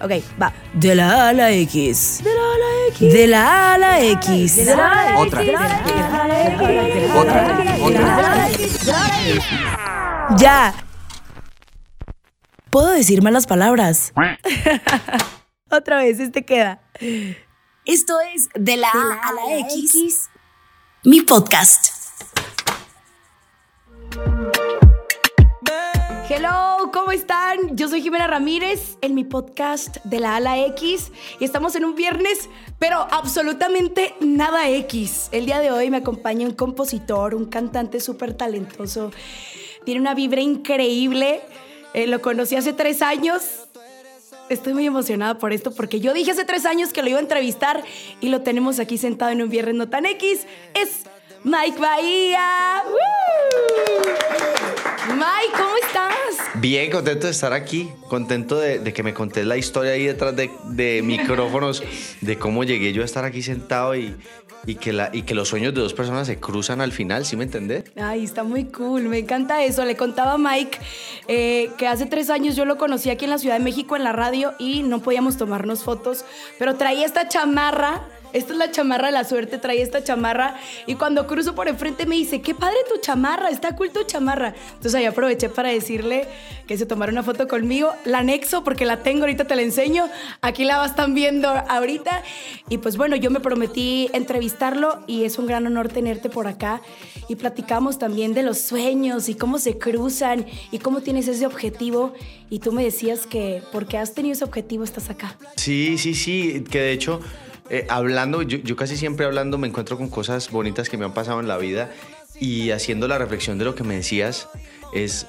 Ok, va. De la A a la X. De la A a la X. De la A a la X. De la A a la Otra. X. Otra. Otra. Ya. ¿Puedo decir malas palabras? Otra vez, este queda. Esto es De la A a la X, mi podcast. Hello, ¿cómo están? Yo soy Jimena Ramírez en mi podcast de la A a la X y estamos en un viernes, pero absolutamente nada X. El día de hoy me acompaña un compositor, un cantante súper talentoso. Tiene una vibra increíble. Eh, lo conocí hace tres años. Estoy muy emocionada por esto porque yo dije hace tres años que lo iba a entrevistar y lo tenemos aquí sentado en un viernes no tan X. Es Mike Bahía. ¡Woo! Mike, ¿cómo estás? Bien, contento de estar aquí, contento de, de que me contés la historia ahí detrás de, de micrófonos, de cómo llegué yo a estar aquí sentado y, y, que la, y que los sueños de dos personas se cruzan al final, ¿sí me entendés? Ay, está muy cool, me encanta eso. Le contaba a Mike eh, que hace tres años yo lo conocí aquí en la Ciudad de México en la radio y no podíamos tomarnos fotos, pero traía esta chamarra. Esta es la chamarra de la suerte, traía esta chamarra y cuando cruzo por enfrente me dice, qué padre tu chamarra, está cool tu chamarra. Entonces ahí aproveché para decirle que se tomara una foto conmigo, la anexo porque la tengo, ahorita te la enseño, aquí la están viendo ahorita. Y pues bueno, yo me prometí entrevistarlo y es un gran honor tenerte por acá y platicamos también de los sueños y cómo se cruzan y cómo tienes ese objetivo y tú me decías que porque has tenido ese objetivo estás acá. Sí, sí, sí, que de hecho, eh, hablando, yo, yo casi siempre hablando me encuentro con cosas bonitas que me han pasado en la vida y haciendo la reflexión de lo que me decías, es,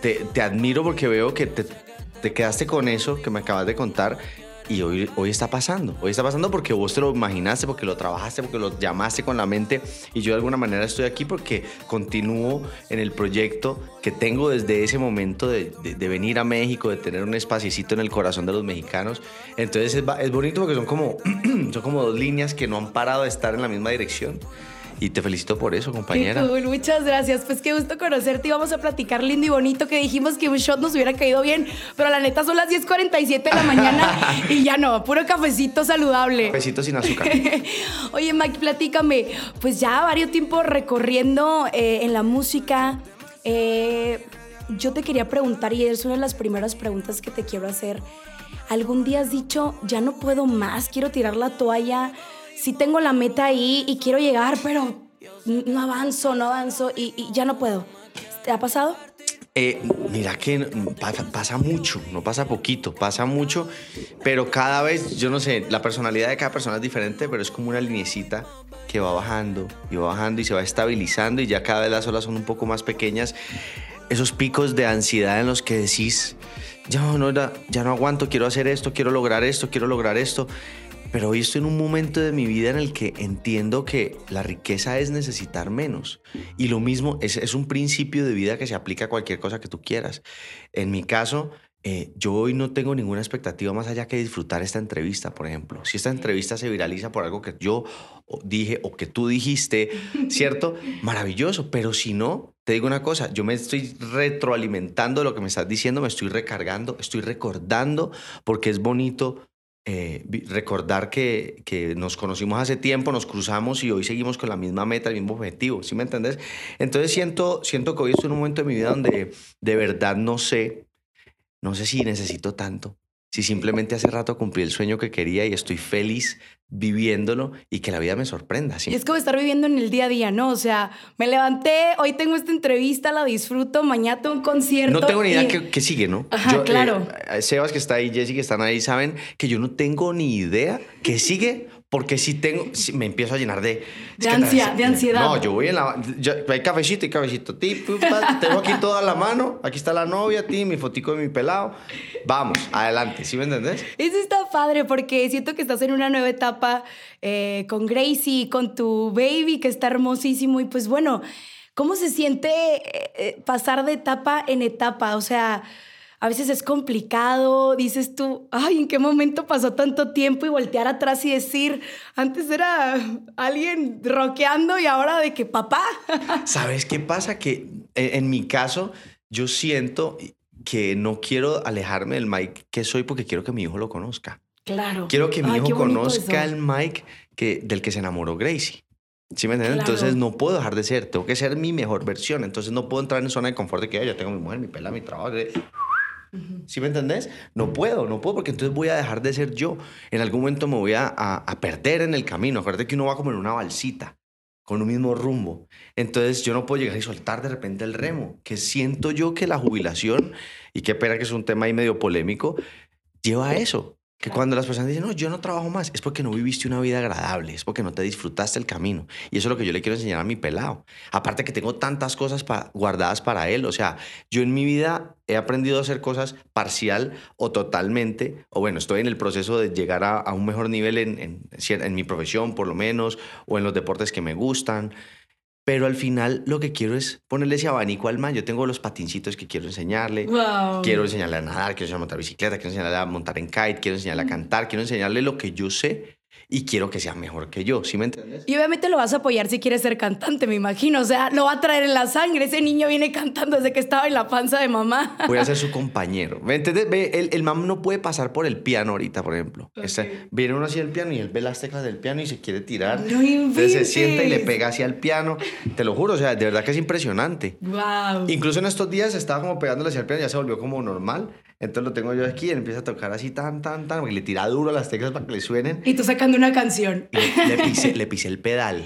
te, te admiro porque veo que te, te quedaste con eso que me acabas de contar y hoy, hoy está pasando. Hoy está pasando porque vos te lo imaginaste, porque lo trabajaste, porque lo llamaste con la mente. Y yo de alguna manera estoy aquí porque continúo en el proyecto que tengo desde ese momento de, de- venir a México, de tener un espacito en el corazón de los mexicanos. Entonces es, es bonito porque son como, son como dos líneas que no han parado de estar en la misma dirección. Y te felicito por eso, compañera. Qué cool, muchas gracias. Pues qué gusto conocerte y vamos a platicar lindo y bonito que dijimos que un shot nos hubiera caído bien, pero la neta son las 10:47 de la mañana y ya no, puro cafecito saludable. Besito sin azúcar. Oye, Mike, platícame. Pues ya varios tiempos recorriendo eh, en la música. eh, yo te quería preguntar, y es una de las primeras preguntas que te quiero hacer. ¿Algún día has dicho, ya no puedo más, quiero tirar la toalla? Sí tengo la meta ahí y quiero llegar, pero no avanzo, no avanzo y, ya no puedo. ¿Te ha pasado? Eh, mira que pasa, mucho, no pasa poquito, pasa mucho, pero cada vez, yo no sé, la personalidad de cada persona es diferente, pero es como una linecita que va bajando y va bajando y se va estabilizando y ya cada vez las olas son un poco más pequeñas. Esos picos de ansiedad en los que decís, ya no, ya no aguanto, quiero hacer esto, quiero lograr esto, quiero lograr esto. Pero hoy estoy en un momento de mi vida en el que entiendo que la riqueza es necesitar menos. Y lo mismo es, es un principio de vida que se aplica a cualquier cosa que tú quieras. En mi caso, eh, yo hoy no tengo ninguna expectativa más allá que disfrutar esta entrevista, por ejemplo. Si esta entrevista se viraliza por algo que yo dije o que tú dijiste, ¿cierto? Maravilloso. Pero si no, te digo una cosa, yo me estoy retroalimentando de lo que me estás diciendo, me estoy recargando, estoy recordando, porque es bonito eh, recordar que, que nos conocimos hace tiempo, nos cruzamos y hoy seguimos con la misma meta, el mismo objetivo, ¿sí me entendés? Entonces siento, siento que hoy estoy en un momento de mi vida donde de verdad no sé, no sé si necesito tanto, si simplemente hace rato cumplí el sueño que quería y estoy feliz viviéndolo y que la vida me sorprenda. ¿sí? Y es como estar viviendo en el día a día, ¿no? O sea, me levanté, hoy tengo esta entrevista, la disfruto, mañana tengo un concierto. No tengo ni idea y- qué, qué sigue, ¿no? Ajá, eh, claro. eh, Sebas que está ahí, Jessy que están ahí, saben que yo no tengo ni idea qué sigue, porque si tengo, me empiezo a llenar de... De ansia- de ansiedad. No, yo voy en la... yo- hay cafecito y cafecito. Ti, tengo aquí toda la mano, aquí está la novia, ti, mi fotico de mi pelado. Vamos, adelante, ¿sí me entendés? Eso está padre porque siento que estás en una nueva etapa etapa eh, con Gracie, con tu baby que está hermosísimo y pues bueno, ¿cómo se siente eh, eh, pasar de etapa en etapa? O sea, a veces es complicado, dices tú, ay, ¿en qué momento pasó tanto tiempo? Y voltear atrás y decir, antes era alguien rockeando y ahora de que papá. ¿Sabes qué pasa? Que en mi caso, yo siento que no quiero alejarme del Mike que soy porque quiero que mi hijo lo conozca. Claro. Quiero que mi hijo conozca el Mike que, del que se enamoró Gracie. ¿Sí me entiendes? Entonces no puedo dejar de ser, tengo que ser mi mejor versión. Entonces no puedo entrar en zona de confort de que yo tengo mi mujer, mi pela, mi trabajo. ¿Sí me entendés? No puedo, no puedo porque entonces voy a dejar de ser yo. En algún momento me voy a, a, perder en el camino. Acuérdate que uno va como en una balsita, con un mismo rumbo. Entonces yo no puedo llegar y soltar de repente el remo, que siento yo que la jubilación, y qué pena que es un tema ahí medio polémico, lleva a eso. Que cuando las personas dicen, no, yo no trabajo más, es porque no viviste una vida agradable, es porque no te disfrutaste el camino. Y eso es lo que yo le quiero enseñar a mi pelado. Aparte que tengo tantas cosas guardadas para él. O sea, yo en mi vida he aprendido a hacer cosas parcial o totalmente, o bueno, estoy en el proceso de llegar a, un mejor nivel en, en, en mi profesión, por lo menos, o en los deportes que me gustan pero al final lo que quiero es ponerle ese abanico al man. Yo tengo los patincitos que quiero enseñarle. Quiero enseñarle a nadar, quiero enseñarle a montar bicicleta, quiero enseñarle a montar en kite, quiero enseñarle a cantar, quiero enseñarle lo que yo sé y quiero que sea mejor que yo, ¿sí me entiendes? Y obviamente lo vas a apoyar si quieres ser cantante, me imagino, o sea, lo va a traer en la sangre, ese niño viene cantando desde que estaba en la panza de mamá. Voy a ser su compañero, ¿me entiendes? Ve, el, el mam no puede pasar por el piano ahorita, por ejemplo. Este, viene uno hacia el piano y él ve las teclas del piano y se quiere tirar. No Entonces se sienta y le pega hacia el piano, te lo juro, o sea, de verdad que es impresionante. Wow. Incluso en estos días estaba como pegándole hacia el piano, ya se volvió como normal. Entonces lo tengo yo aquí y él empieza a tocar así tan, tan, tan, porque le tira duro las teclas para que le suenen. Y tú una canción. le, pisé, le pisé el pedal.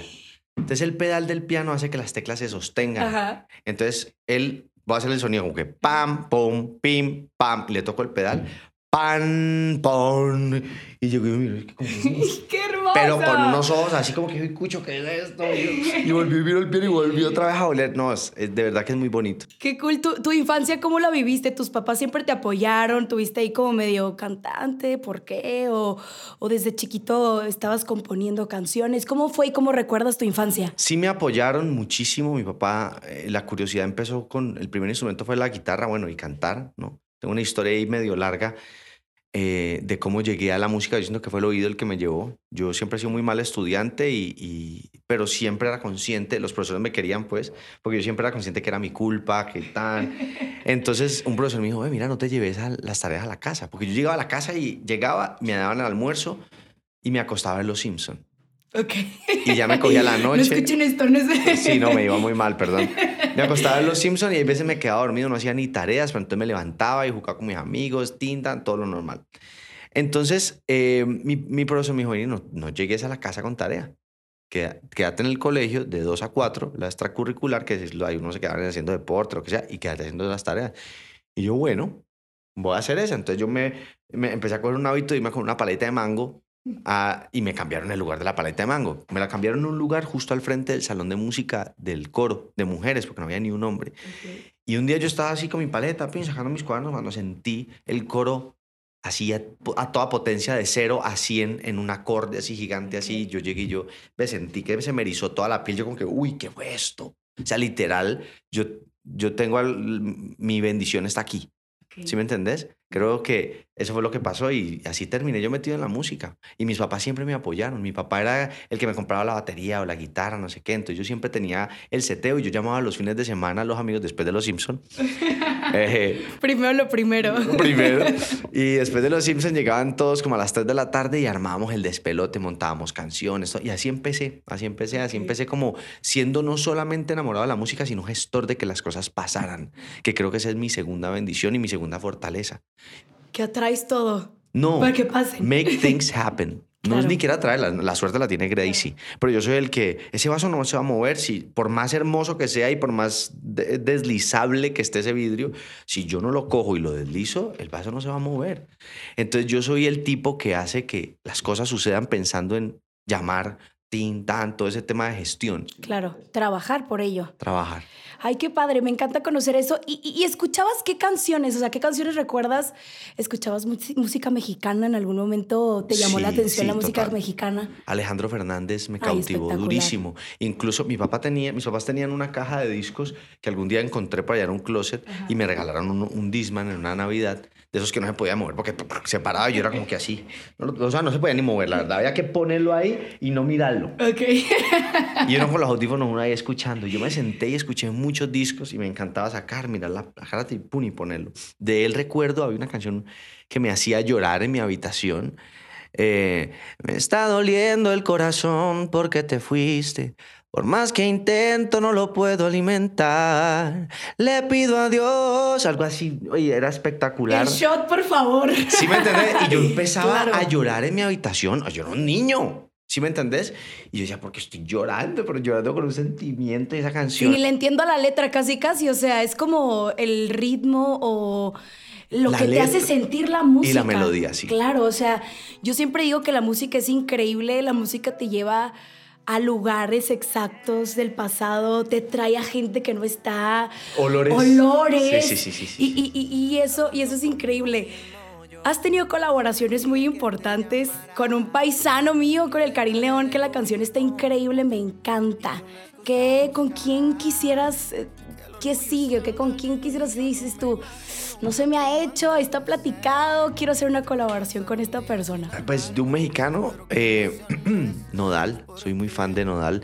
Entonces el pedal del piano hace que las teclas se sostengan. Ajá. Entonces él va a hacer el sonido como que pam, pum, pim, pam, y le toco el pedal, pan, pon. Y yo, mira, qué hermoso. Pero con unos ojos así como que, cucho, ¿qué es esto? Y, volví a el piano y volví otra vez a oler. No, es, de verdad que es muy bonito. Qué cool. ¿Tu, ¿Tu, infancia cómo la viviste? ¿Tus papás siempre te apoyaron? ¿Tuviste ahí como medio cantante? ¿Por qué? ¿O, o desde chiquito estabas componiendo canciones? ¿Cómo fue y cómo recuerdas tu infancia? Sí me apoyaron muchísimo. Mi papá, eh, la curiosidad empezó con, el primer instrumento fue la guitarra, bueno, y cantar, ¿no? Tengo una historia ahí medio larga eh, de cómo llegué a la música, diciendo que fue el oído el que me llevó. Yo siempre he sido muy mal estudiante, y, pero siempre era consciente, los profesores me querían pues, porque yo siempre era consciente que era mi culpa, que tal. Entonces un profesor me dijo, mira, no te lleves a las tareas a la casa, porque yo llegaba a la casa y llegaba, me daban el almuerzo y me acostaba en Los Simpsons. Ok. Y ya me cogía la noche. No escuchen esto, no sé. Sí, no, me iba muy mal, perdón. Me acostaba en Los Simpsons y a veces me quedaba dormido, no hacía ni tareas, pero entonces me levantaba y jugaba con mis amigos, tinta, todo lo normal. Entonces, eh, mi, mi, profesor me dijo, no, no llegues a la casa con tarea. Quédate en el colegio de 2 a 4, la extracurricular, que es, ahí uno se queda haciendo deporte, lo que sea, y quédate haciendo las tareas. Y yo, bueno, voy a hacer eso. Entonces yo me, me empecé a coger un hábito de irme con una paleta de mango Ah, y me cambiaron el lugar de la paleta de mango. Me la cambiaron en un lugar justo al frente del salón de música del coro de mujeres, porque no había ni un hombre. Y un día yo estaba así con mi paleta, sacando mis cuadernos, cuando sentí el coro así a, toda potencia de cero a 100 en un acorde así gigante, así. Yo llegué y yo me sentí que se me erizó toda la piel. Yo como que, uy, ¿qué fue esto? O sea, literal, yo, yo tengo, mi bendición está aquí. ¿Sí me entendés? Creo que eso fue lo que pasó y así terminé yo metido en la música. Y mis papás siempre me apoyaron. Mi papá era el que me compraba la batería o la guitarra, no sé qué. Entonces yo siempre tenía el seteo y yo llamaba los fines de semana a los amigos después de Los Simpsons. Eh, primero lo primero. Primero. Y después de Los Simpsons llegaban todos como a las 3 de la tarde y armábamos el despelote, montábamos canciones. Y así empecé, así empecé, así empecé como siendo no solamente enamorado de la música, sino gestor de que las cosas pasaran. Que creo que esa es mi segunda bendición y mi segunda fortaleza que atraes todo. No. Para que pase. Make things happen. No es ni quiera atraer, la, suerte la tiene Gracie. Pero yo soy el que ese vaso no se va a mover. Si, por más hermoso que sea y por más deslizable que esté ese vidrio, si yo no lo cojo y lo deslizo, el vaso no se va a mover. Entonces yo soy el tipo que hace que las cosas sucedan pensando en llamar tin, tan, todo ese tema de gestión. Claro, trabajar por ello. Trabajar. Ay, qué padre, me encanta conocer eso. ¿Y, y, y escuchabas qué canciones? O sea, ¿qué canciones recuerdas? ¿Escuchabas música mexicana en algún momento? ¿Te llamó la Sí, atención sí, la música total. mexicana? Alejandro Fernández me Ay, cautivó durísimo. Incluso mi papá tenía, mis papás tenían una caja de discos que algún día encontré para allá en un closet y me regalaron un, un Disman en una Navidad de esos que no se podía mover porque se paraba y yo era como que así. No, o sea, no se podía ni mover, la verdad. Había que ponerlo ahí y no mirarlo. Ok. Y uno con los audífonos uno ahí escuchando. Yo me senté y escuché muchos discos y me encantaba sacar, mirar la, la cara y pum, y ponerlo. De él recuerdo, había una canción que me hacía llorar en mi habitación. Eh, me está doliendo el corazón porque te fuiste. Por más que intento, no lo puedo alimentar. Le pido a Dios. Algo así. Oye, era espectacular. El shot, por favor. ¿Sí me entendés? Y yo empezaba Claro. a llorar en mi habitación. Yo era un niño. ¿Sí me entendés? Y yo decía, porque estoy llorando, pero llorando con un sentimiento y esa canción. ni le entiendo a la letra casi casi, o sea, es como el ritmo o lo La que te hace sentir la música. melodía, sí. Claro, o sea, yo siempre digo que la música es increíble, la música te lleva a lugares exactos del pasado, te trae a gente que no está. Olores. Olores. Sí, sí, sí, sí, sí, Y, y- y- y eso, y eso es increíble. Has tenido colaboraciones muy importantes con un paisano mío, con el Karim León, que la canción está increíble, me encanta. ¿Qué, ¿Con quién quisieras, eh, qué sigue? ¿Qué, ¿Con quién quisieras, dices tú? No se me ha hecho, está platicado, quiero hacer una colaboración con esta persona. Pues de un mexicano, eh, Nodal. Soy muy fan de Nodal.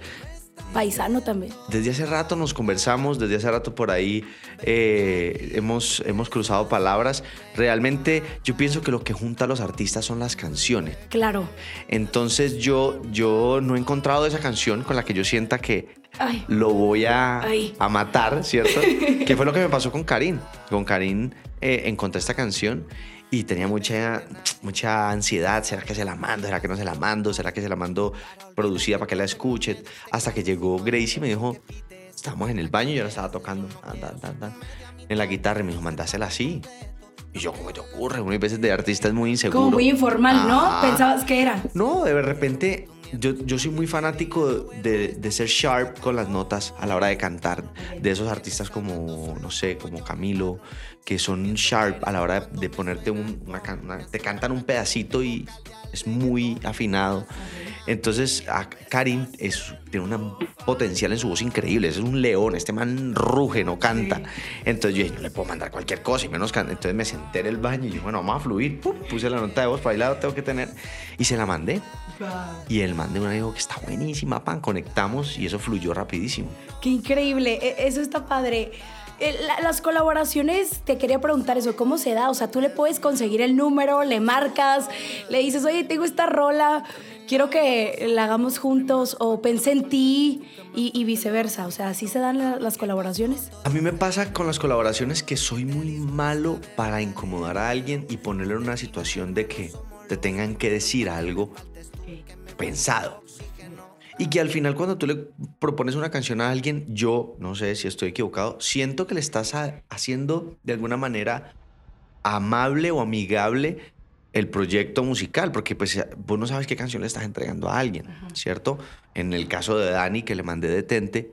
Paisano también. Desde hace rato nos conversamos, desde hace rato por ahí eh, hemos, hemos cruzado palabras. Realmente yo pienso que lo que junta a los artistas son las canciones. Claro. Entonces yo, yo no he encontrado esa canción con la que yo sienta que Ay. lo voy a, a matar, ¿cierto? que fue lo que me pasó con Karim. Con Karim eh, encontré esta canción y tenía mucha, mucha ansiedad. ¿Será que se la mando? ¿Será que no se la mando? ¿Será que se la mando producida para que la escuche? Hasta que llegó Gracie y me dijo, estábamos en el baño y yo la estaba tocando tan, tan, en la guitarra y me dijo, mandásela así. Y yo, ¿cómo te ocurre? Unas veces de artista es muy inseguro. Como muy informal, ¿no? Pensabas que era. No, de repente yo, yo soy muy fanático de, de ser sharp con las notas a la hora de cantar. De esos artistas como, no sé, como Camilo, que son sharp a la hora de, ponerte un, una, una- Te cantan un pedacito y es muy afinado. Entonces, a Karim es, tiene un potencial en su voz increíble. Es un león. Este man ruge, no canta. Entonces yo dije, no le puedo mandar cualquier cosa y menos can-". Entonces me senté en el baño y dije, bueno, vamos a fluir. Pum, Puse la nota de voz, para ahí la tengo que tener. Y se la mandé. Y el man de una dijo que está buenísima, pan. Conectamos y eso fluyó rapidísimo. Qué increíble, e- eso está padre. Eh, la- Las colaboraciones, te quería preguntar eso, ¿cómo se da? O sea, tú le puedes conseguir el número, le marcas, le dices, oye, tengo esta rola, quiero que la hagamos juntos, o pensé en ti, y, y viceversa. O sea, ¿así se dan la- las colaboraciones? A mí me pasa con las colaboraciones que soy muy malo para incomodar a alguien y ponerle en una situación de que te tengan que decir algo pensado. Y que al final cuando tú le propones una canción a alguien, yo, no sé si estoy equivocado, siento que le estás haciendo de alguna manera amable o amigable el proyecto musical, porque pues vos no sabes qué canción le estás entregando a alguien, ¿cierto? En el caso de Dani, que le mandé Detente,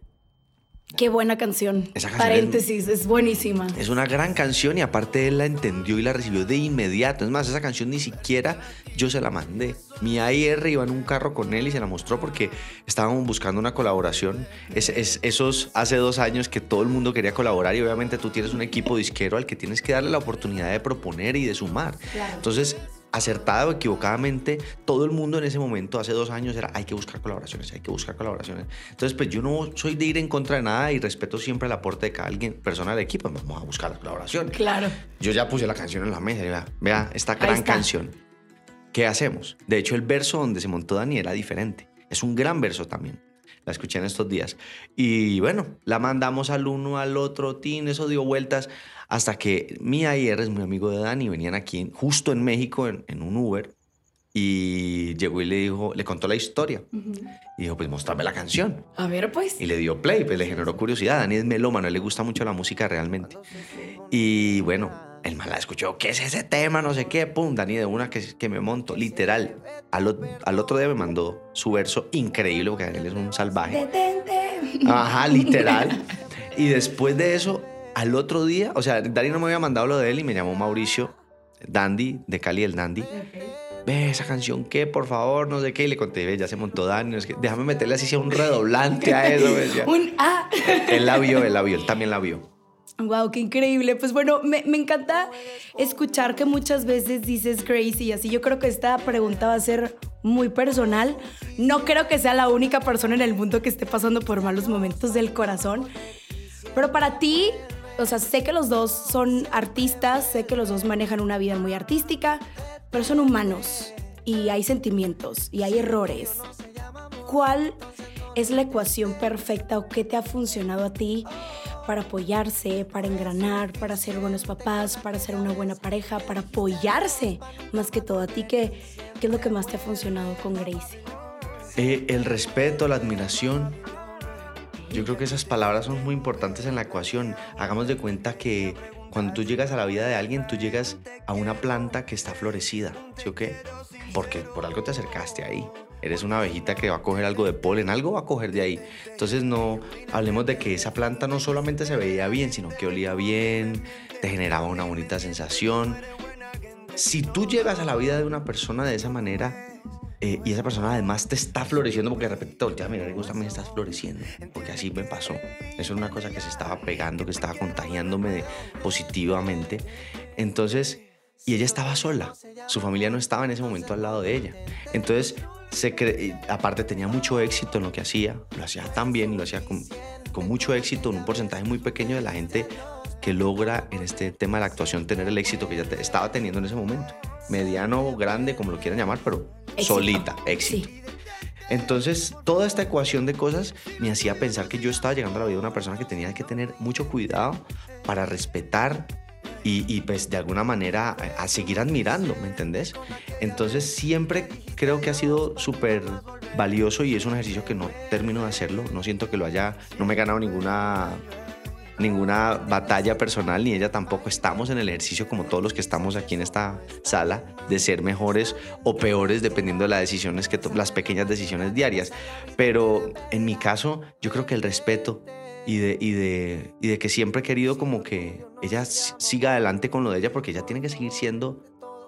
Qué buena canción. Esa canción es- Paréntesis, es, buenísima. Es una gran canción y aparte él la entendió y la recibió de inmediato. Es más, esa canción ni siquiera yo se la mandé. Mi AIR iba en un carro con él y se la mostró porque estábamos buscando una colaboración. Es, es- esos hace dos años que todo el mundo quería colaborar y obviamente tú tienes un equipo disquero al que tienes que darle la oportunidad de proponer y de sumar. Claro. Entonces, acertada o equivocadamente, todo el mundo en ese momento, hace dos años, era hay que buscar colaboraciones, hay que buscar colaboraciones. Entonces, pues yo no soy de ir en contra de nada y respeto siempre el aporte de cada alguien, persona del equipo. Vamos a buscar la colaboración. Claro. Yo ya puse la canción en la mesa vea, vea esta gran canción. ¿Qué hacemos? De hecho, el verso donde se montó Dani era diferente. Es un gran verso también. La escuché en estos días. Y bueno, la mandamos al uno, al otro, tin, eso dio vueltas hasta que mi ayer es muy amigo de Dani, venían aquí justo en México en, en un Uber y llegó y le dijo, le contó la historia. Y dijo, pues mostrame la canción. A ver, pues. Y le dio play, pues le generó curiosidad. Dani es melómano, le gusta mucho la música realmente. Y bueno, El man la escuchó, ¿qué es ese tema? No sé qué, pum, Dani de una que, que me monto, literal. Al, al otro día me mandó su verso increíble, porque él es un salvaje. Detente. Ajá, literal. Y después de eso, al otro día, o sea, Dani no me había mandado lo de él y me llamó Mauricio, Dandy, de Cali el Dandy. Ve esa canción, ¿qué? Por favor, no sé qué. Y le conté, ve, ya se montó Dani. no sé qué. Déjame meterle así sea un redoblante a eso. Un ah. Él la vio, él la vio, él también la vio. Wow, qué increíble. Pues bueno, me, me encanta escuchar que muchas veces dices Gracie y así. Yo creo que esta pregunta va a ser muy personal. No creo que sea la única persona en el mundo que esté pasando por malos momentos del corazón. Pero para ti, o sea, sé que los dos son artistas, sé que los dos manejan una vida muy artística, pero son humanos y hay sentimientos y hay errores. ¿Cuál es la ecuación perfecta o qué te ha funcionado a ti para apoyarse, para engranar, para ser buenos papás, para ser una buena pareja, para apoyarse más que todo a ti? ¿Qué, es lo que más te ha funcionado con Gracie? Eh, el respeto, la admiración. Yo creo que esas palabras son muy importantes en la ecuación. Hagamos de cuenta que cuando tú llegas a la vida de alguien, tú llegas a una planta que está florecida, ¿sí o qué? Porque por algo te acercaste ahí. Eres una abejita que va a coger algo de polen, algo va a coger de ahí. Entonces no hablemos de que esa planta no solamente se veía bien, sino que olía bien, te generaba una bonita sensación. Si tú llegas a la vida de una persona de esa manera, eh, y esa persona además te está floreciendo porque de repente te volteas a mirar también estás floreciendo. Porque así me pasó. Eso era una cosa que se estaba pegando, que estaba contagiándome positivamente. Entonces, y ella estaba sola. Su familia no estaba en ese momento al lado de ella. Entonces, se cre- aparte tenía mucho éxito en lo que hacía. Lo hacía tan bien, lo hacía con mucho éxito, en un porcentaje muy pequeño de la gente que logra en este tema de la actuación tener el éxito que ella te- estaba teniendo en ese momento. Mediano grande, como lo quieran llamar, pero Éxito. solita, éxito. Sí. Entonces, toda esta ecuación de cosas me hacía pensar que yo estaba llegando a la vida de una persona que tenía que tener mucho cuidado para respetar y, y, pues de alguna manera a, a seguir admirando, ¿me entendés? Entonces, siempre creo que ha sido súper valioso y es un ejercicio que no termino de hacerlo. No siento que lo haya, no me he ganado ninguna ninguna batalla personal, ni ella tampoco. Estamos en el ejercicio, como todos los que estamos aquí en esta sala, de ser mejores o peores dependiendo de las decisiones que las pequeñas decisiones diarias. Pero en mi caso, yo creo que el respeto y de, y de, y de que siempre he querido como que ella siga adelante con lo de ella, porque ella tiene que seguir siendo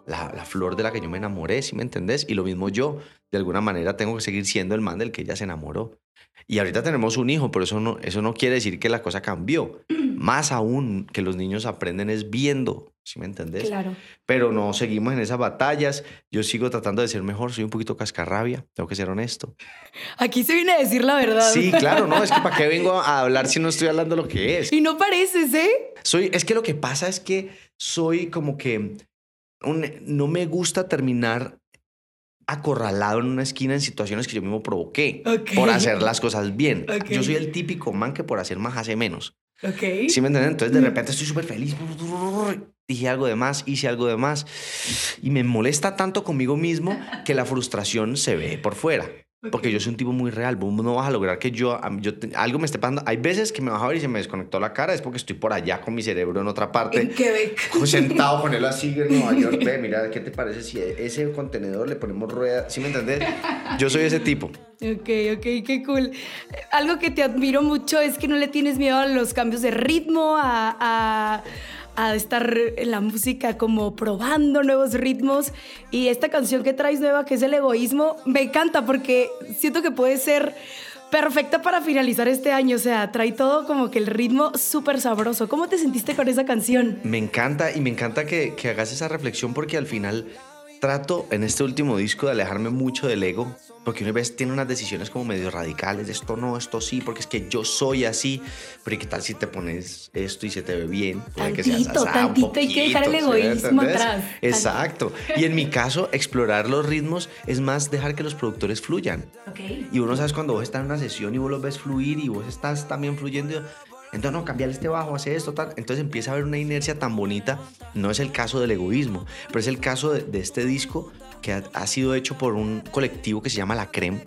la, flor de la que yo me enamoré, ¿sí me entendés? Y lo mismo yo, de alguna manera tengo que seguir siendo el man del que ella se enamoró. Y ahorita tenemos un hijo, pero eso no, eso no quiere decir que la cosa cambió. Más aún que los niños aprenden es viendo, ¿sí me entendés? Claro. Pero no seguimos en esas batallas. Yo sigo tratando de ser mejor, soy un poquito cascarrabia, tengo que ser honesto. Aquí se viene a decir la verdad. Sí, claro, no, es que para qué vengo a hablar si no estoy hablando lo que es. Y no pareces, ¿eh? Soy, es que lo que pasa es que soy como que un- no me gusta terminar acorralado en una esquina en situaciones que yo mismo provoqué Ok. por hacer las cosas bien. Ok. Yo soy el típico man que por hacer más hace menos. Ok. ¿Sí me entienden? Entonces de repente estoy súper feliz. Dije algo de más, hice algo de más. Y me molesta tanto conmigo mismo que la frustración se ve por fuera. Porque yo soy un tipo muy real. Vos no vas a lograr que yo, yo algo me esté pasando. Hay veces que me vas a ver y se me desconectó la cara. Es porque estoy por allá con mi cerebro en otra En parte. Quebec. Sentado con él así en Nueva York. Ve, mira, ¿qué te parece si a ese contenedor le ponemos rueda? ¿Sí me entendés? Yo soy ese tipo. Ok, ok, qué cool. Algo que te admiro mucho es que no le tienes miedo a los cambios de ritmo, a, a- a estar en la música como probando nuevos ritmos. Y esta canción que traes nueva, que es el egoísmo, me encanta porque siento que puede ser perfecta para finalizar este año. O sea, trae todo como que el ritmo súper sabroso. ¿Cómo te sentiste con esa canción? Me encanta y me encanta que, que hagas esa reflexión porque al final trato en este último disco de alejarme mucho del ego. Porque una vez tiene unas decisiones como medio radicales, de esto no, esto sí, porque es que yo soy así. Pero ¿y qué tal si te pones esto y se te ve bien? Puede que seas Tantito, asá, tantito, hay que dejar el poquito, ¿sí egoísmo entendés? atrás. Exacto. Y en mi caso, explorar los ritmos es más dejar que los productores fluyan. Ok. Y uno sabes cuando vos estás en una sesión y vos los ves fluir y vos estás también fluyendo. Entonces, no, cambiar este bajo, hacer esto, tal. Entonces empieza a haber una inercia tan bonita. No es el caso del egoísmo, pero es el caso de, de este disco que ha, ha sido hecho por un colectivo que se llama La Creme,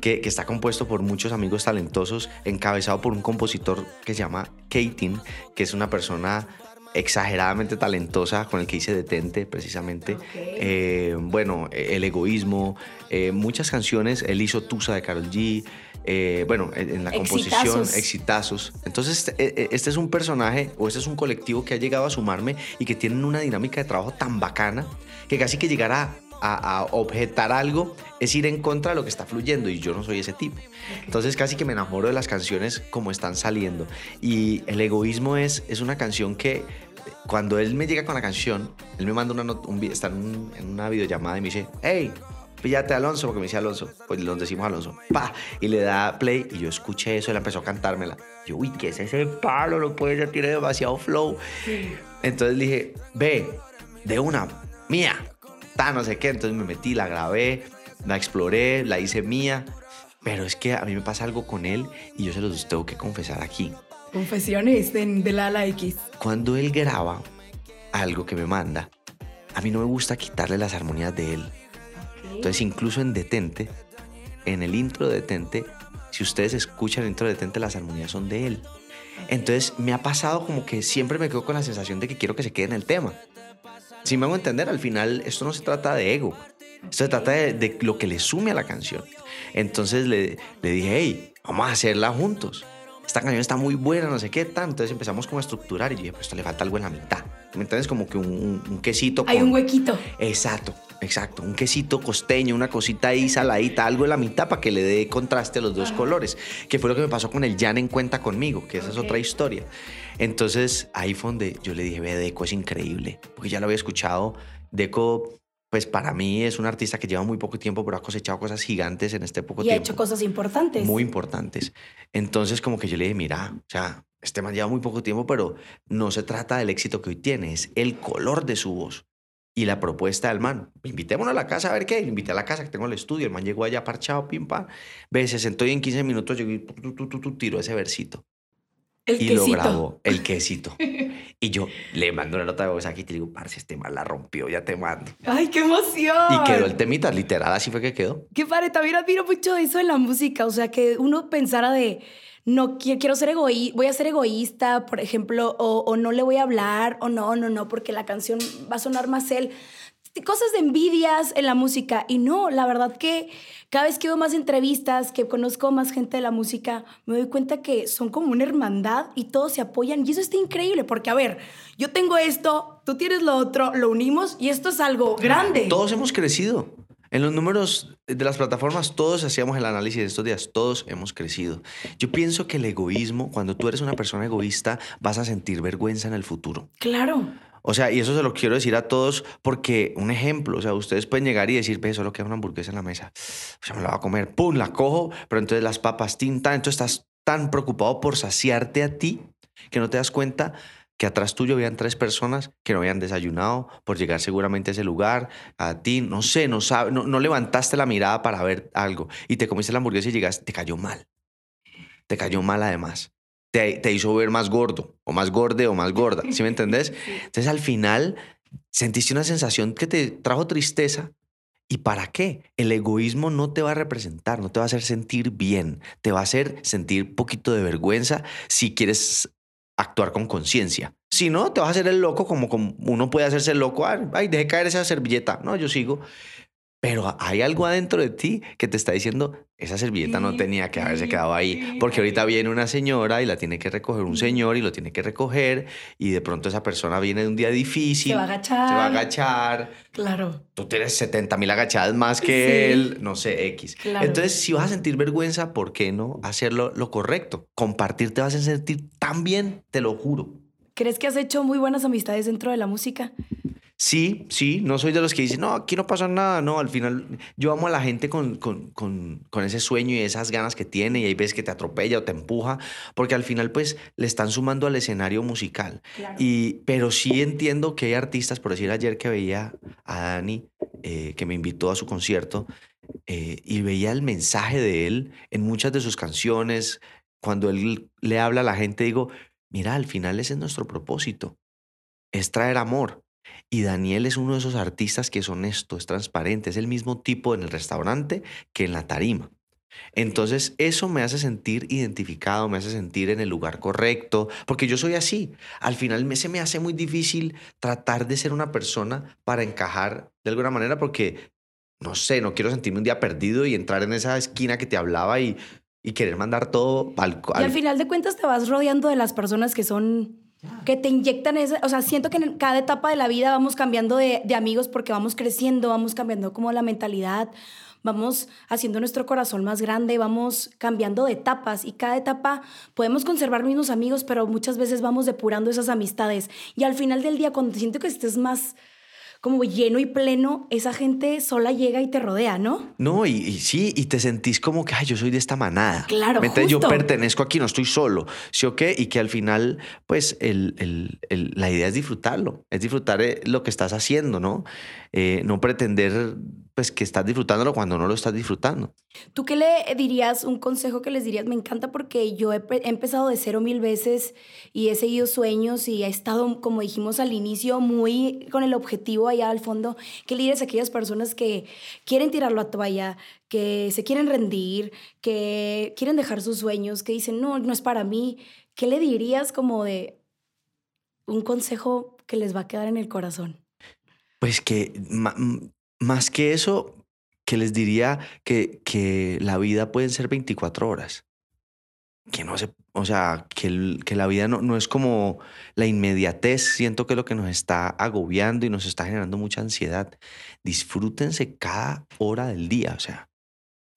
que está compuesto por muchos amigos talentosos, encabezado por un compositor que se llama Katin, que es una persona exageradamente talentosa con el que hice Detente, precisamente. Eh, bueno, el egoísmo, eh, muchas canciones. Él hizo Tusa de Carol G. Eh, bueno, en la composición, exitazos. Entonces, este, este, es un personaje o este es un colectivo que ha llegado a sumarme y que tienen una dinámica de trabajo tan bacana que casi que llegará a, objetar algo es ir en contra de lo que está fluyendo y yo no soy ese tipo. Entonces casi que me enamoro de las canciones como están saliendo. Y el egoísmo es, es una canción que cuando él me llega con la canción, él me manda una un, está en, una videollamada y me dice, hey, píllate Alonso, porque me dice Alonso, pues nos decimos Alonso, pa, y le da play y yo escuché eso, él empezó a cantármela. Yo, uy, ¿qué es ese palo? No puede ser, tiene demasiado flow. Entonces dije, ve, de una, mía, no sé qué. Entonces me metí, la grabé, la exploré, la hice mía. Pero es que a mí me pasa algo con él y yo se los tengo que confesar aquí. Confesiones de, de la ala X. Cuando él graba algo que me manda, a mí no me gusta quitarle las armonías de él. Entonces, incluso en Detente, en el intro de Detente, si ustedes escuchan el intro de Detente, las armonías son de él. Entonces, me ha pasado como que siempre me quedo con la sensación de que quiero que se quede en el tema. Si me hago entender, al final esto no se trata de ego, esto se trata de, lo que le sume a la canción. Entonces le, le dije, hey, vamos a hacerla juntos. Esta canción está muy buena, no sé qué tanto. Entonces empezamos como a estructurar y yo dije, pues esto le falta algo en la mitad. ¿Me entiendes? Como que un, quesito. Hay un huequito. Exacto, exacto. Un quesito costeño, una cosita ahí saladita, algo en la mitad para que le dé contraste a los dos colores. Que fue lo que me pasó con el Jan en cuenta conmigo, que esa es otra historia. Entonces ahí fue donde yo le dije, ve, Deco es increíble, porque ya lo había escuchado. Deco, pues para mí es un artista que lleva muy poco tiempo, pero ha cosechado cosas gigantes en este poco tiempo. Y ha hecho cosas importantes. Muy importantes. Entonces como que yo le dije, mira, o sea, este man lleva muy poco tiempo, pero no se trata del éxito que hoy tiene, es el color de su voz y la propuesta del man. Invitémonos a la casa a ver qué. invité a la casa que tengo el estudio. El man llegó allá parchado, pim, pam. Ve, se sentó y en 15 minutos llegó y tu, tiró ese versito. El y lo grabó, el quesito. y yo le mando una nota de voz aquí y te digo, parce, este mal la rompió, ya te mando. ¡Ay, qué emoción! Y quedó el temita, literal, así fue que quedó. Qué padre, también admiro mucho eso en la música, o sea, que uno pensara de, no quiero ser egoísta, voy a ser egoísta, por ejemplo, o, o no le voy a hablar, o no, no, no, porque la canción va a sonar más él cosas de envidias en la música. Y no, la verdad que cada vez que veo más entrevistas, que conozco más gente de la música, me doy cuenta que son como una hermandad y todos se apoyan. Y eso está increíble, porque a ver, yo tengo esto, tú tienes lo otro, lo unimos y esto es algo grande. Todos hemos crecido. En los números de las plataformas, todos hacíamos el análisis de estos días, todos hemos crecido. Yo pienso que el egoísmo, cuando tú eres una persona egoísta, vas a sentir vergüenza en el futuro. Claro. O sea, y eso se lo quiero decir a todos porque, un ejemplo, o sea, ustedes pueden llegar y decir, ve, solo queda una hamburguesa en la mesa. O sea, me la voy a comer, pum, la cojo, pero entonces las papas tinta, entonces estás tan preocupado por saciarte a ti que no te das cuenta que atrás tuyo habían tres personas que no habían desayunado por llegar seguramente a ese lugar, a ti, no sé, no, sabe, no, no levantaste la mirada para ver algo y te comiste la hamburguesa y llegaste, te cayó mal. Te cayó mal además te, hizo ver más gordo, o más gorde, o más gorda. ¿Sí me entendés? Entonces al final sentiste una sensación que te trajo tristeza. ¿Y para qué? El egoísmo no te va a representar, no te va a hacer sentir bien, te va a hacer sentir poquito de vergüenza si quieres actuar con conciencia. Si no, te vas a hacer el loco como, como uno puede hacerse el loco. Ay, deje caer esa servilleta. No, yo sigo. Pero hay algo adentro de ti que te está diciendo, esa servilleta no tenía que haberse quedado ahí, porque ahorita viene una señora y la tiene que recoger un señor y lo tiene que recoger, y de pronto esa persona viene de un día difícil. Se va a agachar. Se va a agachar. Claro. Tú tienes 70 mil agachadas más que él, no sé, X. Entonces, si vas a sentir vergüenza, ¿por qué no hacerlo lo correcto? Compartir te vas a sentir tan bien, te lo juro. ¿Crees que has hecho muy buenas amistades dentro de la música? Sí, sí, no soy de los que dicen, no, aquí no pasa nada, no, al final yo amo a la gente con, con, con, con, ese sueño y esas ganas que tiene y hay veces que te atropella o te empuja, porque al final pues le están sumando al escenario musical. Y, pero sí entiendo que hay artistas, por decir ayer que veía a Dani, eh, que me invitó a su concierto, eh, y veía el mensaje de él en muchas de sus canciones, cuando él le habla a la gente, digo, mira, al final ese es nuestro propósito, es traer amor y Daniel es uno de esos artistas que es honesto, es transparente, es el mismo tipo en el restaurante que en la tarima. Entonces, eso me hace sentir identificado, me hace sentir en el lugar correcto, porque yo soy así. Al final me, se me hace muy difícil tratar de ser una persona para encajar de alguna manera, porque, no sé, no quiero sentirme un día perdido y entrar en esa esquina que te hablaba y, y querer mandar todo al, al... Y al final de cuentas te vas rodeando de las personas que son que te inyectan ese, o sea, siento que en cada etapa de la vida vamos cambiando de, de, amigos porque vamos creciendo, vamos cambiando como la mentalidad, vamos haciendo nuestro corazón más grande, vamos cambiando de etapas y cada etapa podemos conservar mismos amigos, pero muchas veces vamos depurando esas amistades. Y al final del día cuando siento que estés más como lleno y pleno, esa gente sola llega y te rodea, ¿no? No, y, sí, y te sentís como que, ay, yo soy de esta manada. Claro, justo. Yo pertenezco aquí, no estoy solo, ¿sí o qué? Y que al final, pues, el, el, la idea es disfrutarlo, es disfrutar eh, lo que estás haciendo, ¿no? Eh, no pretender pues que estás disfrutándolo cuando no lo estás disfrutando. ¿Tú qué le dirías, un consejo que les dirías? Me encanta porque yo he, empezado de cero mil veces y he seguido sueños y he estado, como dijimos al inicio, muy con el objetivo allá al fondo. ¿Qué le dirías a aquellas personas que quieren tirarlo a toalla, que se quieren rendir, que quieren dejar sus sueños, que dicen, no, no es para mí? ¿Qué le dirías como de un consejo que les va a quedar en el corazón? Pues que más que eso, que les diría que, que la vida puede ser 24 horas. Que no se, o sea, que, que la vida no, no es como la inmediatez. Siento que lo que nos está agobiando y nos está generando mucha ansiedad. Disfrútense cada hora del día. O sea,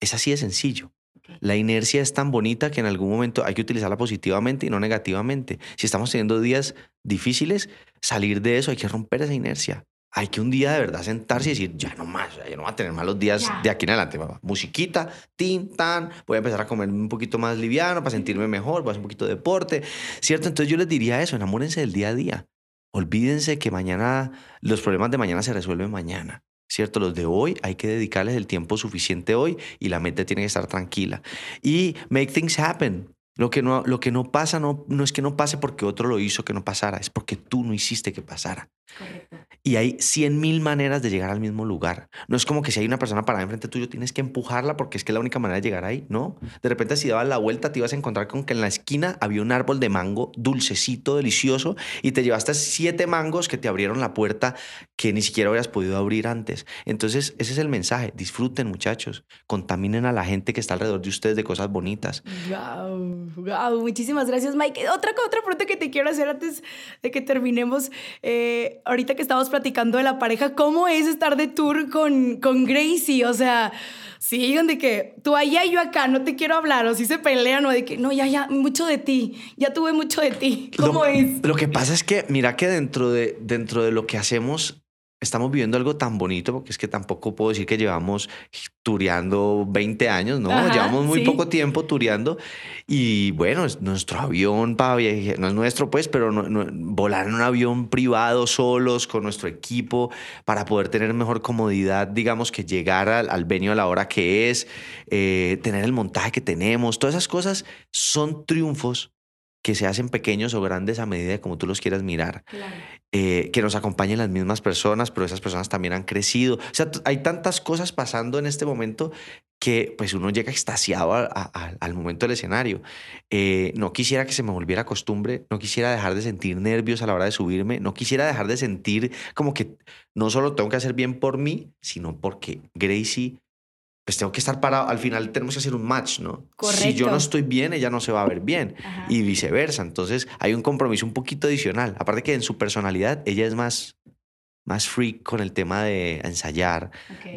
es así de sencillo. La inercia es tan bonita que en algún momento hay que utilizarla positivamente y no negativamente. Si estamos teniendo días difíciles, salir de eso, hay que romper esa inercia hay que un día de verdad sentarse y decir, ya no más, ya no voy a tener malos días de aquí en adelante, papá. Musiquita, tin, tan, voy a empezar a comer un poquito más liviano para sentirme mejor, voy a hacer un poquito de deporte, ¿cierto? Entonces yo les diría eso, enamórense del día a día. Olvídense que mañana, los problemas de mañana se resuelven mañana. ¿Cierto? Los de hoy hay que dedicarles el tiempo suficiente hoy y la mente tiene que estar tranquila. Y make things happen. Lo que no, lo que no pasa no, no es que no pase porque otro lo hizo que no pasara, es porque tú no hiciste que pasara. Y hay cien mil maneras de llegar al mismo lugar. No es como que si hay una persona parada enfrente tuyo, tienes que empujarla porque es que es la única manera de llegar ahí, ¿no? De repente si dabas la vuelta te ibas a encontrar con que en la esquina había un árbol de mango dulcecito, delicioso, y te llevaste siete mangos que te abrieron la puerta que ni siquiera habrías podido abrir antes. Entonces ese es el mensaje. Disfruten muchachos, contaminen a la gente que está alrededor de ustedes de cosas bonitas. Wow, wow. Muchísimas gracias Mike. Otra, otra pregunta que te quiero hacer antes de que terminemos. Eh, ahorita que estamos platicando de la pareja, ¿cómo es estar de tour con, con Gracie? O sea, sí, de que tú allá y yo acá, no te quiero hablar, o si se pelean, o de que no, ya, ya, mucho de ti, ya tuve mucho de ti. ¿Cómo es? Lo que pasa es que, mira que dentro de, dentro de lo que hacemos, estamos viviendo algo tan bonito, porque es que tampoco puedo decir que llevamos tureando 20 años, ¿no? llevamos muy poco tiempo tureando y bueno, es nuestro avión para viajar, no es nuestro pues, pero volar en un avión privado solos con nuestro equipo para poder tener mejor comodidad, digamos que llegar al, al venio a la hora que es, eh, tener el montaje que tenemos, todas esas cosas son triunfos que se hacen pequeños o grandes a medida de como tú los quieras mirar. Eh, que nos acompañen las mismas personas, pero esas personas también han crecido. O sea, hay tantas cosas pasando en este momento que pues uno llega extasiado al momento del escenario. Eh, no quisiera que se me volviera costumbre, no quisiera dejar de sentir nervios a la hora de subirme, no quisiera dejar de sentir como que no solo tengo que hacer bien por mí, sino porque Gracie pues tengo que estar parado. Al final tenemos que hacer un match, ¿no? Correcto. Si yo no estoy bien, ella no se va a ver bien. Y viceversa. Entonces hay un compromiso un poquito adicional. Aparte que en su personalidad, ella es más, más freak con el tema de ensayar.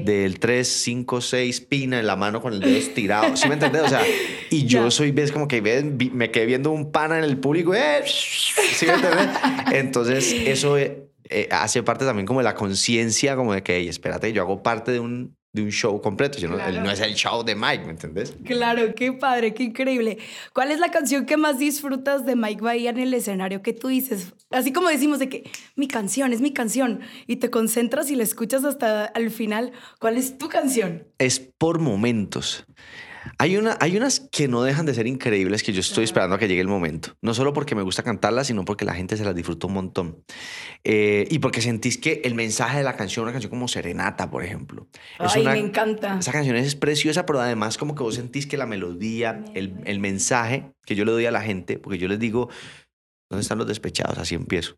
Del 3, 5, 6, pina en la mano con el dedo estirado. ¿Sí me entiendes? O sea, y yo soy, ves, como que ves, me quedé viendo un pana en el público. ¡eh! ¿Sí me entiendes? Entonces eso eh, hace parte también como de la conciencia, como de que, hey, espérate, yo hago parte de un de un show completo. Yo no, no, es el show de Mike, ¿me entendés? Claro, qué padre, qué increíble. ¿Cuál es la canción que más disfrutas de Mike Bahía en el escenario que tú dices? Así como decimos de que mi canción es mi canción y te concentras y la escuchas hasta al final. ¿Cuál es tu canción? Es por momentos. Hay, una, hay unas que no dejan de ser increíbles que yo estoy esperando a que llegue el momento. No solo porque me gusta cantarlas, sino porque la gente se las disfruta un montón. Eh, y porque sentís que el mensaje de la canción, una canción como Serenata, por ejemplo. es Ay, una- me encanta. Esa canción es preciosa, pero además como que vos sentís que la melodía, el, el mensaje que yo le doy a la gente, porque yo les digo, ¿dónde están los despechados? Así empiezo.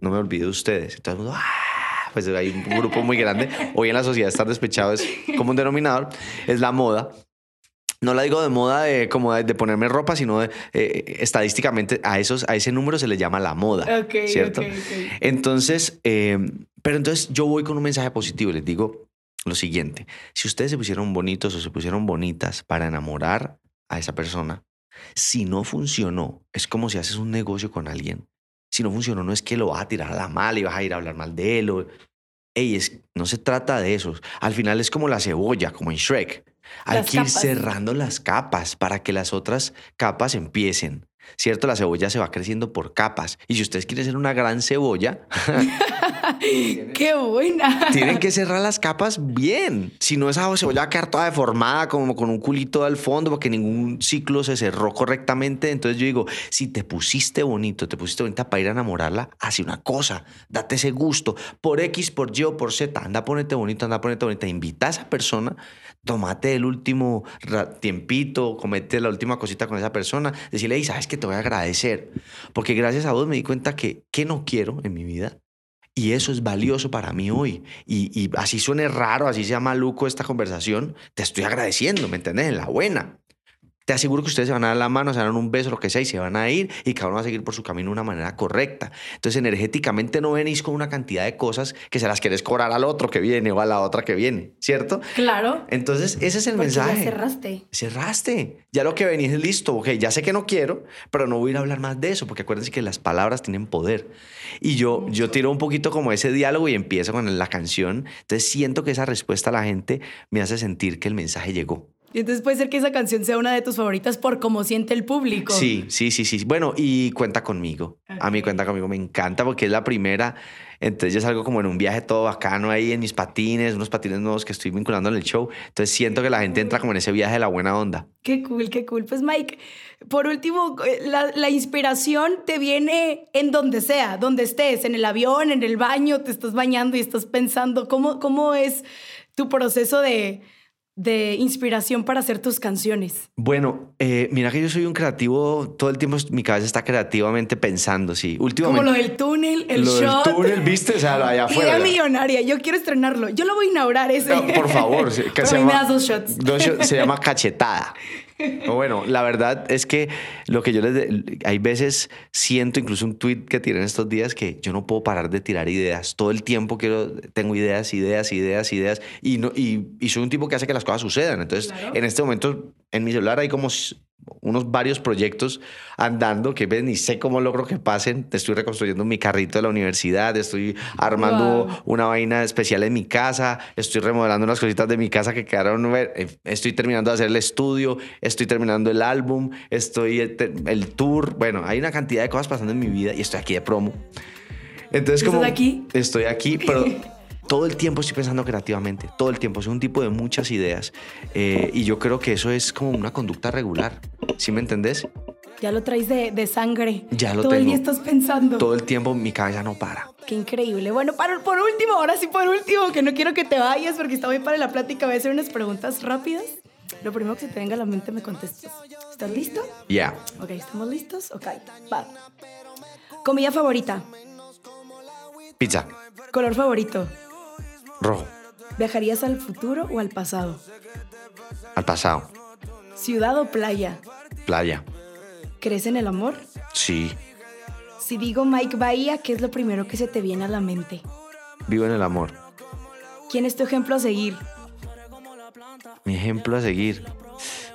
No me olvido de ustedes. El mundo, "Ah", pues hay un grupo muy grande. Hoy en la sociedad estar despechado es como un denominador, es la moda. No la digo de moda de como de, de ponerme ropa, sino de, eh, estadísticamente a esos a ese número se le llama la moda, Ok, ¿cierto? Entonces, eh, pero entonces yo voy con un mensaje positivo y les digo lo siguiente: si ustedes se pusieron bonitos o se pusieron bonitas para enamorar a esa persona, si no funcionó, es como si haces un negocio con alguien. Si no funcionó, no es que lo vas a tirar a la mala y vas a ir a hablar mal de él. O, Ey, es, no se trata de eso. Al final es como la cebolla, como en Shrek. Hay Las que ir cerrando las capas para que las otras capas empiecen. ¿Cierto? La cebolla se va creciendo por capas. Y si ustedes quieren ser una gran cebolla, Qué buena. tienen que cerrar las capas bien. Si no, esa cebolla va a quedar toda deformada, como con un culito al fondo, porque ningún ciclo se cerró correctamente. Entonces yo digo, si te pusiste bonito, te pusiste bonita para ir a enamorarla, hace una cosa, date ese gusto. Por X, por Y o por Z, anda, ponete bonito, anda, ponete bonita. Invita a esa persona, tomate el último tiempito, comete la última cosita con esa persona, decirle, y sabes que te voy a agradecer, porque gracias a vos me di cuenta que, que no quiero en mi vida y eso es valioso para mí hoy. Y, y así suene raro, así sea maluco esta conversación, te estoy agradeciendo, ¿me entiendes? En la buena. Te aseguro que ustedes se van a dar la mano, se van a dar un beso, lo que sea, y se van a ir y cada uno va a seguir por su camino de una manera correcta. Entonces, energéticamente no venís con una cantidad de cosas que se las querés cobrar al otro que viene o a la otra que viene, ¿cierto? Claro. Entonces, ese es el Porque ya mensaje. cerraste. Cerraste. Ya lo que venís es listo. Ok, ya sé que no quiero, pero no voy a ir a hablar más de eso, porque acuérdense que las palabras tienen poder. Y yo, yo tiro un poquito como ese diálogo y empiezo con la canción. Entonces siento que esa respuesta a la gente me hace sentir que el mensaje llegó. Y entonces puede ser que esa canción sea una de tus favoritas por cómo siente el público. Sí, sí, sí, sí. Bueno, y cuenta conmigo. A mí cuenta conmigo me encanta porque es la primera. Entonces yo salgo como en un viaje todo bacano ahí en mis patines, unos patines nuevos que estoy vinculando en el show. Entonces siento que la gente entra como en ese viaje de la buena onda. Qué cool, qué cool. Pues Mike, por último, eh, la, la inspiración te viene en donde sea, donde estés, en el avión, en el baño, te estás bañando y estás pensando. ¿Cómo, cómo es tu proceso de, de inspiración para hacer tus canciones? Bueno, eh, mira que yo soy un creativo, todo el tiempo mi cabeza está creativamente pensando, sí. Como Últimamente. lo del túnel, el lo del shot. túnel, ¿viste? O sea, lo allá afuera. Idea millonaria, yo quiero estrenarlo. Yo lo voy a inaugurar ese. No, por favor, que se a mí me llama- das dos shots. dos shots, se llama cachetada. O Bueno, la verdad es que lo que yo les... de- hay veces siento incluso un tweet que tienen estos días que yo no puedo parar de tirar ideas. Todo el tiempo quiero, tengo ideas, ideas, ideas, ideas. Y, no, y, y soy un tipo que hace que las cosas sucedan. Entonces, Claro. en este momento, en mi celular hay como unos varios proyectos andando que ves, ni sé cómo logro que pasen. Estoy reconstruyendo mi carrito de la universidad, estoy armando Wow. una vaina especial en mi casa, estoy remodelando unas cositas de mi casa que quedaron, eh, estoy terminando de hacer el estudio, estoy terminando el álbum, estoy eh, el tour, bueno, hay una cantidad de cosas pasando en mi vida y estoy aquí de promo. Entonces, ¿Estás como aquí? estoy aquí, pero todo el tiempo estoy pensando creativamente, todo el tiempo, soy un tipo de muchas ideas eh, y yo creo que eso es como una conducta regular, ¿sí me entendés? Ya lo traes de, de sangre. Ya lo Todo el tengo. día estás pensando. Todo el tiempo mi cabeza no para. Qué increíble. Bueno, para, por último, ahora sí por último, que no quiero que te vayas porque está muy para la plática. Voy a hacer unas preguntas rápidas. Lo primero que se te venga a la mente me contestas. ¿Estás listo? Ya, Ok, ¿estamos listos? Ok, va. Comida favorita. pizza, Color favorito. Rojo, ¿Viajarías al futuro o al pasado? al pasado, ¿Ciudad o playa? playa, ¿Crees en el amor? sí, Si digo Mike Bahía, ¿qué es lo primero que se te viene a la mente? vivo en el amor. ¿Quién es tu ejemplo a seguir? Mi ejemplo a seguir,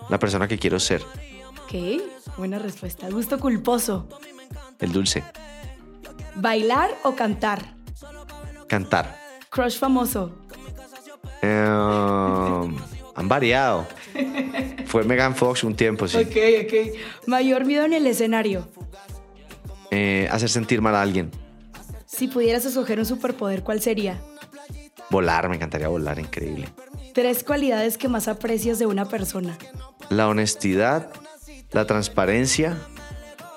la persona que quiero ser, Ok, buena respuesta. Gusto culposo. el dulce, ¿Bailar o cantar? cantar. Crush famoso. Eh, han variado. Fue Megan Fox un tiempo, sí. Ok, ok. Mayor miedo en el escenario. Eh, hacer sentir mal a alguien. Si pudieras escoger un superpoder, ¿cuál sería? Volar, me encantaría volar, increíble. Tres cualidades que más aprecias de una persona. la honestidad, la transparencia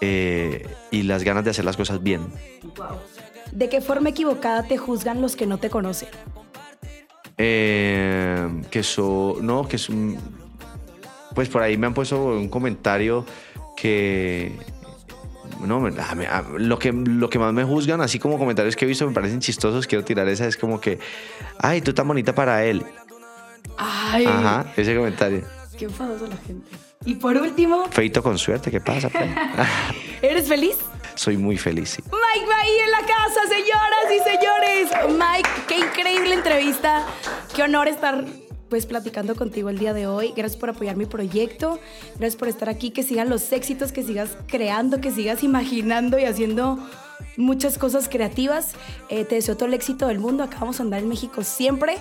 eh, y las ganas de hacer las cosas bien. ¿De qué forma equivocada te juzgan los que no te conocen? Eh, que eso, no, que es un, pues por ahí me han puesto un comentario que no, me- a mí- a- lo, que, lo que más me juzgan, así como comentarios que he visto me parecen chistosos, quiero tirar esa, es como que, ay, tú tan bonita para él. Ay, Ajá, ese comentario. qué enfadoso la gente. Y por último, Feito con suerte, ¿qué pasa? pues? ¿eres feliz? Soy muy feliz. Mike Bahía en la casa, señoras y señores. Mike, qué increíble entrevista. Qué honor estar pues platicando contigo el día de hoy. Gracias por apoyar mi proyecto. Gracias por estar aquí. Que sigan los éxitos, que sigas creando, que sigas imaginando y haciendo muchas cosas creativas. Eh, te deseo todo el éxito del mundo. Acá vamos a andar en México siempre.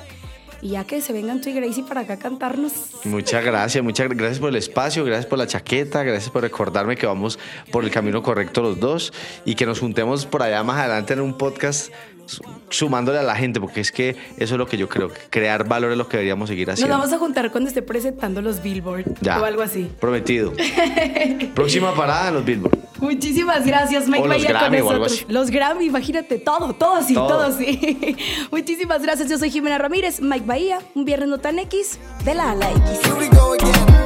Y ya que se vengan tú y Gracie para acá cantarnos. Muchas gracias, muchas gra- gracias por el espacio, gracias por la chaqueta, gracias por recordarme que vamos por el camino correcto los dos y que nos juntemos por allá más adelante en un podcast sumándole a la gente, porque es que eso es lo que yo creo, que crear valor es lo que deberíamos seguir Nos haciendo. vamos a juntar cuando esté presentando los Billboard Ya. o algo así. Prometido. Próxima parada en los Billboard. Muchísimas gracias, Mike O los Bahía, Grammy con o algo nosotros. así. Los Grammy, imagínate, todo, todo así, todo, Todo. así. Muchísimas gracias, yo soy Jimena Ramírez, Mike Bahía, un viernes no tan X, de la A a la X.